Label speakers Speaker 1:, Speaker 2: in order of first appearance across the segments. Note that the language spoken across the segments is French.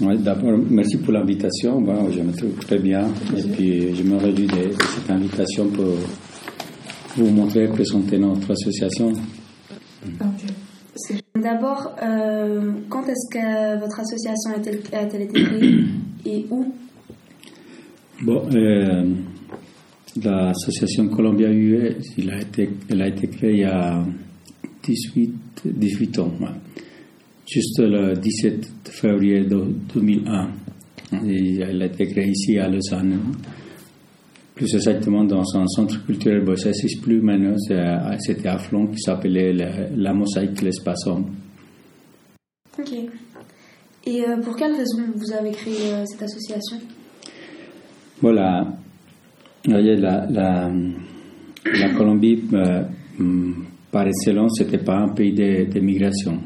Speaker 1: D'abord, merci pour l'invitation. Bon, je me trouve très bien. Et puis je me réjouis de, cette invitation pour vous montrer, présenter notre association.
Speaker 2: D'abord, euh, quand est-ce que votre association a-t-elle été créée et où?
Speaker 1: Bon, euh, l'association Colombia UE, elle a, été, elle a été créée il y a 18, 18 ans, juste le 17 février 2001. elle a été créée ici à Lausanne, plus exactement dans un centre culturel, bon, ça n'existe plus maintenant, c'était à Flon qui s'appelait la, la, Mosaïque L'Espace
Speaker 2: Ok. Et euh, pour quelle raison vous avez créé euh, cette association?
Speaker 1: Voilà. La, la, la Colombie, euh, par excellence, ce n'était pas un pays de, de migration.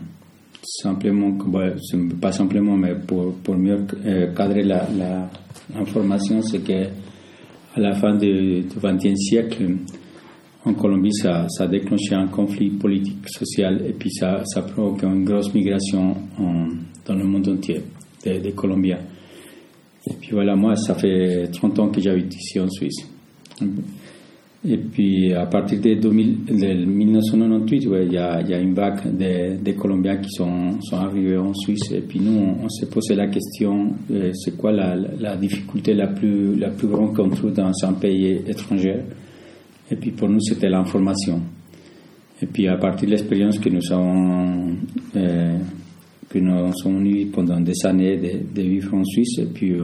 Speaker 1: Simplement, pas simplement, mais pour, pour mieux cadrer l'information, c'est que à la fin du XXe siècle, en Colombie, ça, ça, a déclenché un conflit politique, social, et puis ça, ça provoque une grosse migration dans le monde entier des, Colombiens. Et puis voilà, moi, ça fait 30 ans que j'habite ici en Suisse. Et puis à partir de, 1998, il y, a, y, a, une vague de, Colombiens qui sont, sont, arrivés en Suisse. Et puis nous, on, s'est posé la question, euh, c'est quoi la, la, difficulté la plus, la plus grande qu'on trouve dans un pays étranger Et puis pour nous, c'était l'information. Et puis à partir de l'expérience que nous avons, euh, que nous avons eue pendant des années de, vivre en Suisse, et puis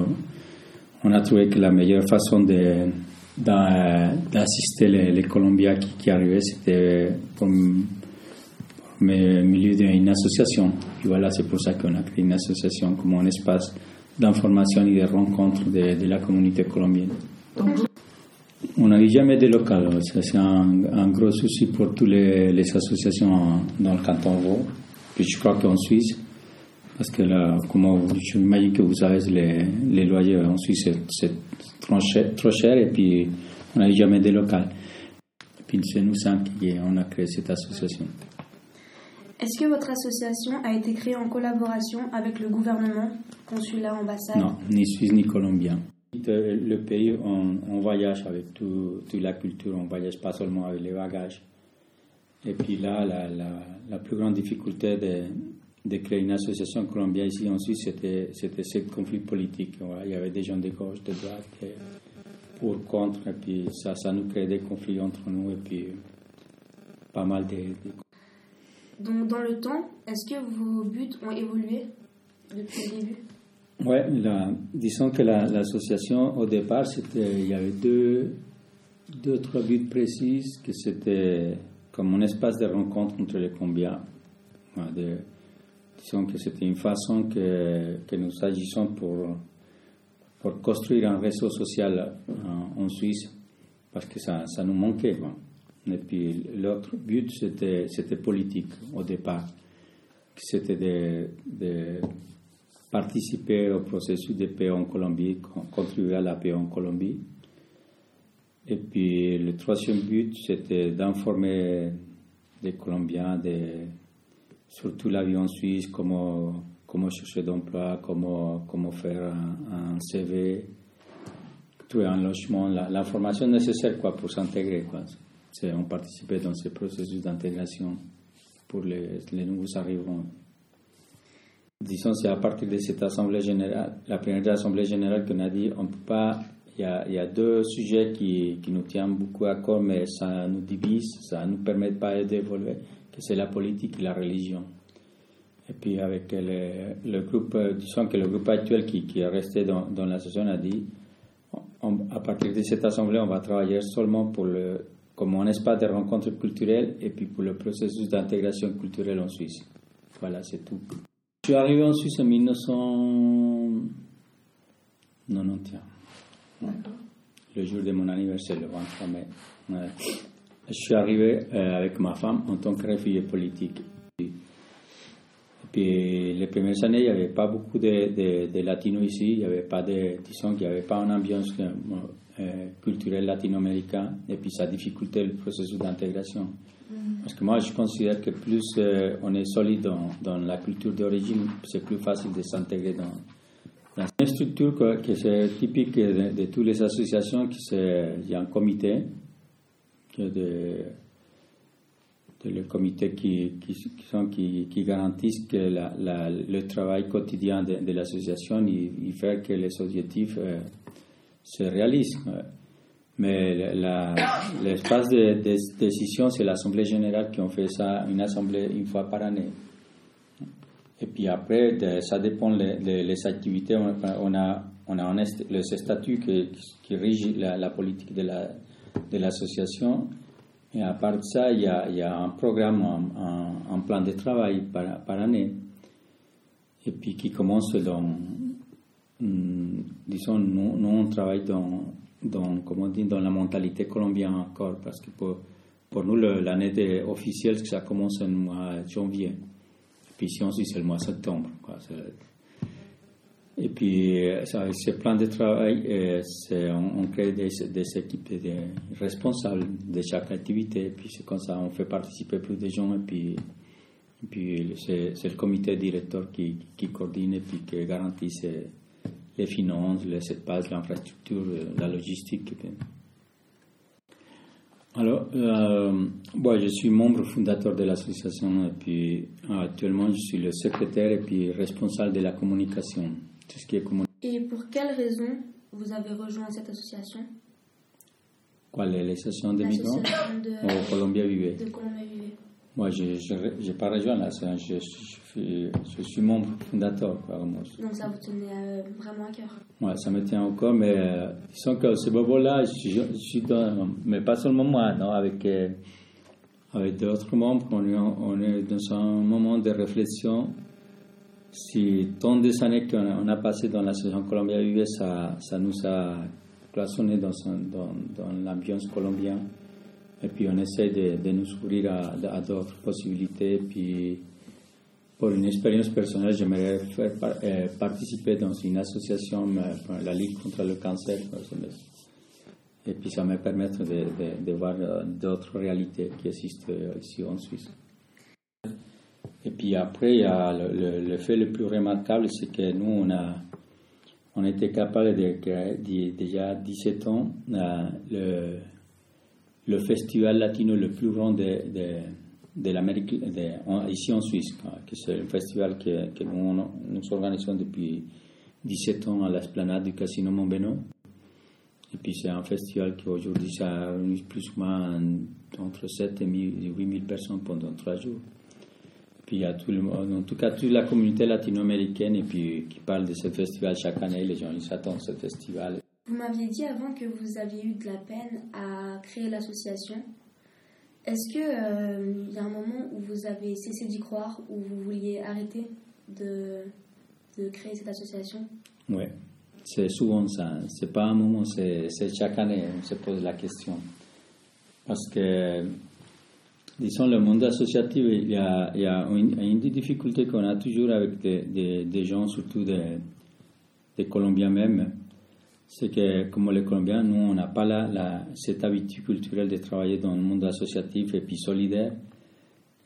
Speaker 1: on a trouvé que la meilleure façon de d'assister les, les, Colombiens qui, arrivaient, c'était pour, pour milieu d'une association. Et voilà, c'est pour ça qu'on a créé une association comme un espace d'information et de rencontre de, la communauté colombienne. On n'avait jamais de local. C'est un, gros souci pour toutes les, les associations dans le canton Vaud. Puis je crois qu'en Suisse, parce que là, comme j'imagine que vous savez, les, les loyers en Suisse, c'est trop cher, trop cher et puis on n'avait jamais de local. Et puis c'est nous cinq qui on a créé cette association.
Speaker 2: Est-ce que votre association a été créée en collaboration avec le gouvernement, consulat, ambassade?
Speaker 1: Non, ni suisse ni colombien. Le pays, on, on voyage avec tout, toute la culture, on voyage pas seulement avec les bagages. Et puis là, la, la, la plus grande difficulté de, de créer une association colombienne ici en Suisse, c'était, ce conflit politique. Il y avait des gens de gauche, de droite, pour, contre, et puis ça, ça nous crée des conflits entre nous, et puis pas mal de...
Speaker 2: Donc dans le temps, est-ce que vos buts ont évolué depuis le début?
Speaker 1: Oui, disons que l'association, au départ, c'était, il y avait deux, deux, trois buts précis, que c'était comme un espace de rencontre entre les Colombiens, de, Disons que c'était une façon que, que, nous agissons pour, pour construire un réseau social en, Suisse, parce que ça, ça nous manquait. Et puis l'autre but, c'était, c'était politique au départ. C'était de, de, participer au processus de paix en Colombie, contribuer à la paix en Colombie. Et puis le troisième but, c'était d'informer les Colombiens des surtout la vie en Suisse, comment, comment chercher d'emploi, comment, faire un, CV, trouver un logement, l'information nécessaire quoi, pour s'intégrer. On participait dans ce processus d'intégration pour les, nouveaux arrivants. Disons, c'est à partir de cette assemblée générale, la première assemblée générale qu'on a dit, on peut pas, il y a, deux sujets qui, qui, nous tiennent beaucoup à cœur, mais ça nous divise, ça ne nous permet pas d'évoluer que c'est la politique et la religion. Et puis avec le, le groupe, disons que le groupe actuel qui, qui est resté dans, dans l'association a dit, à partir de cette assemblée, on va travailler seulement pour le, comme un espace de rencontre culturelle et puis pour le processus d'intégration culturelle en Suisse. Voilà, c'est tout. Je suis arrivé en Suisse en 1991. Le jour de mon anniversaire, le 23 mai. Je suis arrivé euh, avec ma femme en tant que réfugié politique. Et puis les premières années, il n'y avait pas beaucoup de, de, latinos ici, il n'y avait pas de, disons qu'il n'y avait pas une ambiance euh, euh, culturelle latino-américaine, et puis ça difficultait le processus d'intégration. Mm. Parce que moi, je considère que plus on est solide dans, dans la culture d'origine, c'est plus facile de s'intégrer dans, une structure que, que c'est typique de, de, toutes les associations, il y a un comité, de, de le comité qui, qui, sont, qui, qui garantissent que la, la, le travail quotidien de, de l'association, il, fait que les objectifs euh, se réalisent. Mais l'espace de, de, décision, c'est l'Assemblée générale qui ont fait ça, une assemblée une fois par année. Et puis après, ça dépend des les, activités. On, a, on a le statut qui, qui régit la, politique de l'association. et à part de ça, il y a, un programme, un, plan de travail par, année. Et puis qui commence dans, hmm, disons, nous, nous on travaille dans dans, on dit, dans la mentalité colombienne encore, parce que pour, pour nous, l'année officielle, ça commence en mois de janvier. Puis ici, ensuite, c'est le mois de septembre. Et puis, ce plan de travail, euh, on, crée des, équipes de, responsables de chaque activité. Et puis, c'est comme ça, on fait participer plus de gens. Et puis, c'est le comité directeur qui, coordonne et qui garantit les finances, les espaces, l'infrastructure, euh, la logistique. Alors, euh, je suis membre fondateur de l'association et puis actuellement je suis le secrétaire et puis responsable de la communication.
Speaker 2: Tout ce qui est Et pour quelle raison vous avez rejoint cette association?
Speaker 1: Quelle est l'association des migrants de... Au Colombia Vive.
Speaker 2: De Colombia Vive.
Speaker 1: Moi, je n'ai pas rejoint là, je, je, je, suis membre fondateur.
Speaker 2: Donc ça vous tenait euh, vraiment à cœur?
Speaker 1: Oui, ça me tient au cœur, mais euh, disons que ce moment-là, je, suis dans, mais pas seulement moi, non, avec, euh, avec d'autres membres, on est, dans un moment de réflexion. Si tant des années qu'on a passé dans la saison Colombia Vive, ça, nous a cloisonné dans, l'ambiance colombienne. Et puis on essaie de, nous ouvrir à, d'autres possibilités. Puis pour une expérience personnelle, j'aimerais faire euh, participer dans une association, euh, la Ligue contre le cancer. Et puis ça me permettre de, voir euh, d'autres réalités qui existent ici en Suisse. Et puis après, a le, le, fait le plus remarquable, c'est que nous, on a, on était capable de, de, déjà 17 ans, le, le festival latino le plus grand de, de, l'Amérique, ici en Suisse, c'est un festival que, que nous, nous, organisons depuis 17 ans à l'esplanade du Casino Montbeno. Et puis c'est un festival qui aujourd'hui ça réunit plus ou moins entre 7 et 8 000 personnes pendant trois jours. Puis il y a tout le, en tout cas toute la communauté latino-américaine et puis qui parle de ce festival chaque année. Les gens ils s'attendent à ce festival.
Speaker 2: Vous m'aviez dit avant que vous aviez eu de la peine à créer l'association. Est-ce qu'il euh, y a un moment où vous avez cessé d'y croire, où vous vouliez arrêter de, de créer cette association?
Speaker 1: Oui, c'est souvent ça. C'est pas un moment, c'est chaque année on se pose la question. Parce que, disons, le monde associatif, il y a, une, une difficulté qu'on a toujours avec des, gens, surtout des, Colombiens même c'est que comme les Colombiens, nous, on n'a pas la, cette habitude culturelle de travailler dans le monde associatif et puis solidaire.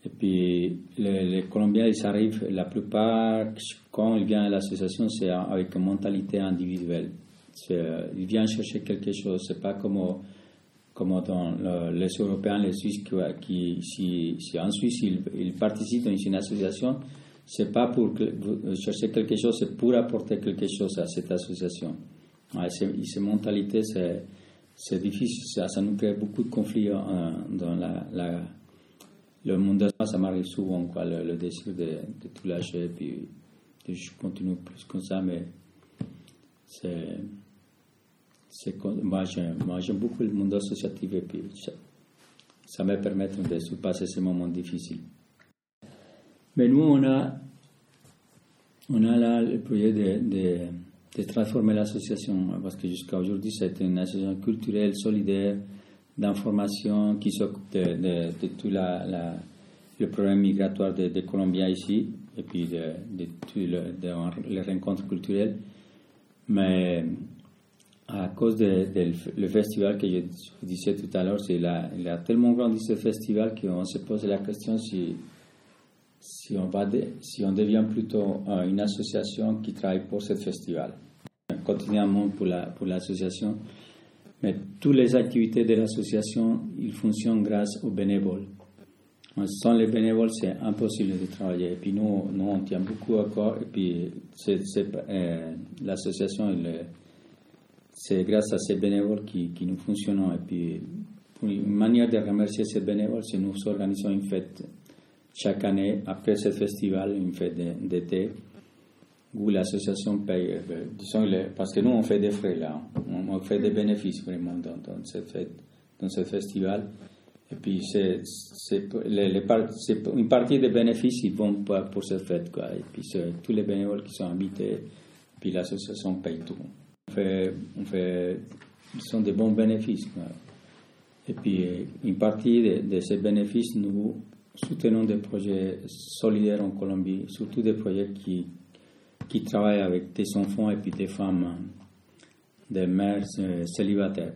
Speaker 1: Et puis les, Colombiens, ils arrivent, la plupart, quand ils viennent à l'association, c'est avec une mentalité individuelle. Ils viennent chercher quelque chose, c'est pas comme, comme dans les Européens, les Suisses, qui, si, si en Suisse ils, ils, participent dans une association, c'est pas pour chercher quelque chose, c'est pour apporter quelque chose à cette association. Ouais, ces mentalités, c'est difficile, ça, ça, nous crée beaucoup de conflits euh, dans la, la, le monde. Ça m'arrive souvent, quoi, le, le désir de, de, tout lâcher, puis je continue plus comme ça, mais c'est. Moi, j'aime beaucoup le monde associatif et puis ça, ça me permet de surpasser ces moments difficiles. Mais nous, on a, on a là le projet de, de transformer l'association, parce que jusqu'à aujourd'hui, c'est une association culturelle, solidaire, d'information qui s'occupe de, de, tout la, le problème migratoire des de Colombiens ici, et puis de, de tous les rencontres culturelles. Mais à cause du festival que je disais tout à l'heure, il a tellement grandi ce festival qu'on se pose la question si si on, va si on devient plutôt une association qui travaille pour ce festival, quotidiennement pour l'association, la, pour mais toutes les activités de l'association, ils fonctionnent grâce aux bénévoles. Sans les bénévoles, c'est impossible de travailler. Et puis nous, nous on tient beaucoup à corps. Et puis euh, l'association, c'est grâce à ces bénévoles qui, qui nous fonctionnons. Et puis une manière de remercier ces bénévoles, c'est nous organisons une fête chaque année après ce festival, une fête d'été où l'association paye, euh, disons, parce que nous on fait des frais là, on, fait des bénéfices vraiment dans, dans, cette fête, dans ce festival. Et puis c'est, une partie des bénéfices ils vont pour, pour cette fête quoi. Et puis tous les bénévoles qui sont invités, puis l'association paye tout. Fait, on fait, sont des bons bénéfices. Et puis une partie de, de ces bénéfices, nous soutenons des projets solidaires en Colombie, surtout des projets qui qui travaillent avec des enfants et puis des femmes, des mères euh, célibataires.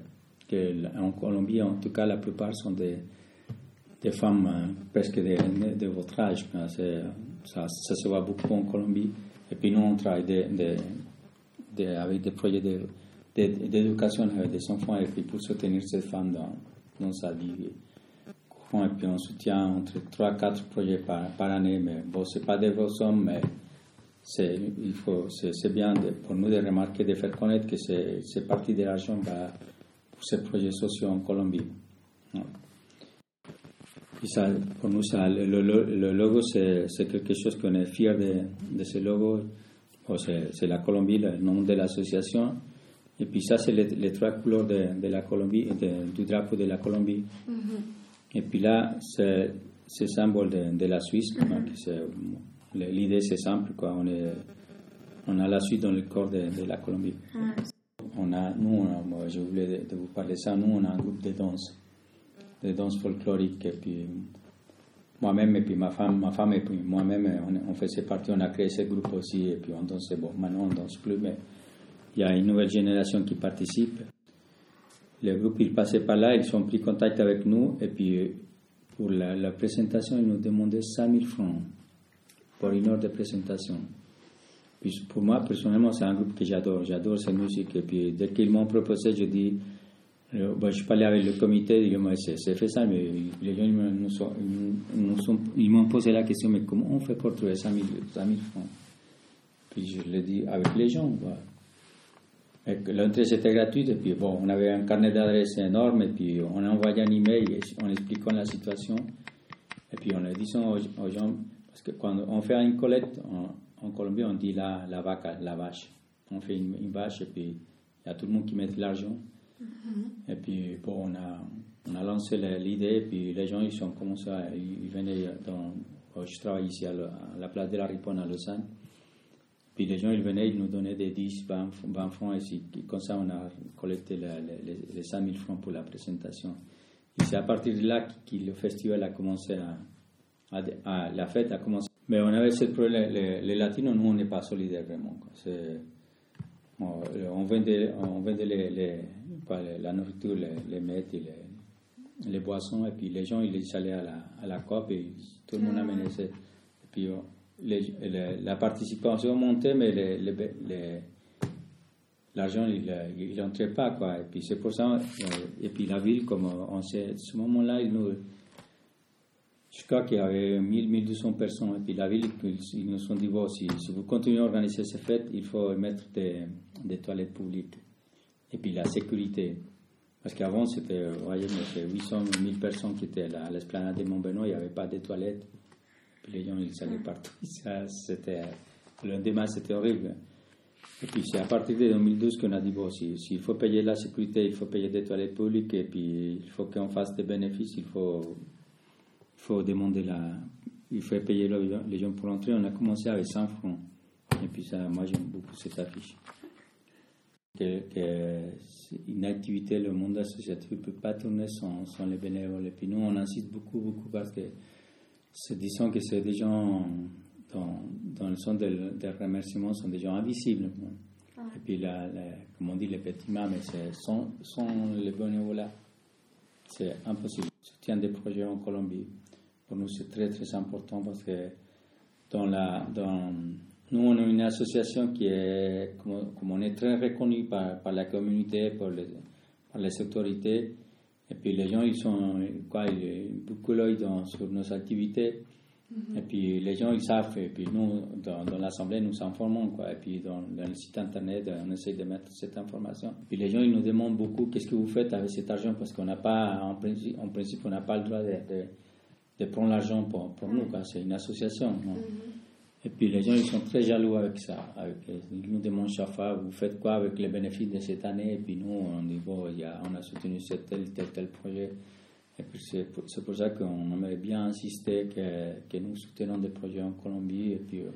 Speaker 1: Que en Colombie, en tout cas, la plupart sont des, des femmes euh, presque de, de, votre âge. Ça, ça, se voit beaucoup en Colombie. Et puis nous, on travaille avec des projets d'éducation avec des enfants et puis pour soutenir ces femmes dans, dans sa vie. Et puis on soutient entre 3 4 projets par, par année. Mais bon, ce pas des grosses sommes, mais c'est, bien pour nous de remarquer, de faire connaître que c'est, partie de l'argent bah, pour ces projets sociaux en Colombie. Et ça, pour nous, ça, le, logo, c'est, quelque chose qu'on est fier de, de ce logo. C'est, la Colombie, le nom de l'association. Et puis ça, c'est les, trois couleurs de, de la Colombie, du drapeau de la Colombie. Et puis là, c'est, le symbole de, la Suisse, c'est L'idée, c'est simple, quoi. On, est, on a la suite dans le corps de, la Colombie. On a, nous, moi, je voulais de, vous parler de ça, nous, on a un groupe de danse, de danse folklorique, et puis moi-même, et puis ma femme, ma femme et puis moi-même, on, on, faisait partie, on a créé ce groupe aussi, et puis on dansait, bon, maintenant on danse plus, mais il y a une nouvelle génération qui participe. Le groupe, ils passaient par là, ils ont pris contact avec nous, et puis pour la, présentation, ils nous demandaient 5000 francs pour une heure de présentation. Puis pour moi, personnellement, c'est un groupe que j'adore. J'adore cette musique. Et puis, dès qu'ils m'ont proposé, je dis, euh, je parlais avec le comité, c'est fait ça, mais les gens ils m'ont posé la question, mais comment on fait pour trouver 5000 francs? Puis je l'ai dit avec les gens. L'entrée c'était gratuite, et puis bon, on avait un carnet d'adresses énorme, et puis on a envoyé un email en expliquant la situation, et puis on a dit aux gens, parce que quand on fait une collecte, en, Colombie, on dit la, la vaca, la vache. On fait une, vache et puis il y a tout le monde qui met de l'argent. Mm-hmm. Et puis, bon, on a, on a lancé l'idée, puis les gens, ils sont comme ça, ils, venaient dans. Je travaille ici à la, place de la Riponne à Lausanne. Puis les gens, ils venaient, ils nous donnaient des 10, 20, francs, et comme ça, on a collecté les, les, 5000 francs pour la présentation. Et c'est à partir de là que le festival a commencé à, la fête a commencé. Mais on avait ce problème, les, latinos, nous, on n'est pas solidaires vraiment. On vendait, on vendait les, les, la nourriture, les, mets, les, les, boissons, et puis les gens, ils allaient à la, à la COP et tout le monde amenait ça. Et puis la participation montait, mais l'argent, il n'entrait pas. Quoi. Et puis c'est pour ça, euh, et puis la ville, comme on sait, à ce moment-là, il nous crois qu'il y avait 1000, 1200 personnes. Et puis la ville, ils nous ont dit bon, si, vous continuez à organiser ces fêtes, il faut mettre des, des toilettes publiques. Et puis la sécurité. Parce qu'avant, c'était, vous voyez, 800, 1000 personnes qui étaient à l'esplanade de Montbenoît, il n'y avait pas de toilettes. Puis les gens, ils allaient partout. Ça, c'était, le lendemain, c'était horrible. Et puis c'est à partir de 2012 qu'on a dit, bon, s'il faut payer la sécurité, il faut payer des toilettes publiques, et puis il faut qu'on fasse des bénéfices, il faut faut demander la. Il faut payer les gens pour entrer. On a commencé avec 100 francs. Et puis ça, moi j'aime beaucoup cette affiche. Que, une activité, le monde associatif ne peut pas tourner sans, sans, les bénévoles. Et puis nous, on insiste beaucoup, beaucoup parce que disons que c'est des gens, dans, dans le sens des remerciements, sont des gens invisibles. Et puis, la, comme on dit, les petits mains, mais sans, sans les bénévoles, c'est impossible. Je soutien des projets en Colombie pour nous, c'est très, très important parce que dans la, dans, nous, on est une association qui est, comme, on est très reconnu par, par la communauté, par les, par les autorités, et puis les gens, ils sont, quoi, ils, beaucoup l'œil sur nos activités. Mhm. Et puis les gens, ils savent. Et puis nous, dans, dans l'Assemblée, nous informons. Quoi. Et puis dans, dans, le site Internet, on essaie de mettre cette information. Et puis les gens, ils nous demandent beaucoup qu'est-ce que vous faites avec cet argent? Parce qu'on n'a pas, en principe, en principe, on n'a pas le droit de, de, prendre l'argent pour, pour nous. C'est une association. Mhm. Et puis les gens, ils sont très jaloux avec ça. Avec, ils nous demandent chaque fois, vous faites quoi avec les bénéfices de cette année? Et puis nous, on dit, bon, y a, on a soutenu tel, tel, tel projet. Et puis c'est pour, pour, ça qu'on aimerait bien insister que, que, nous soutenons des projets en Colombie. Et puis euh,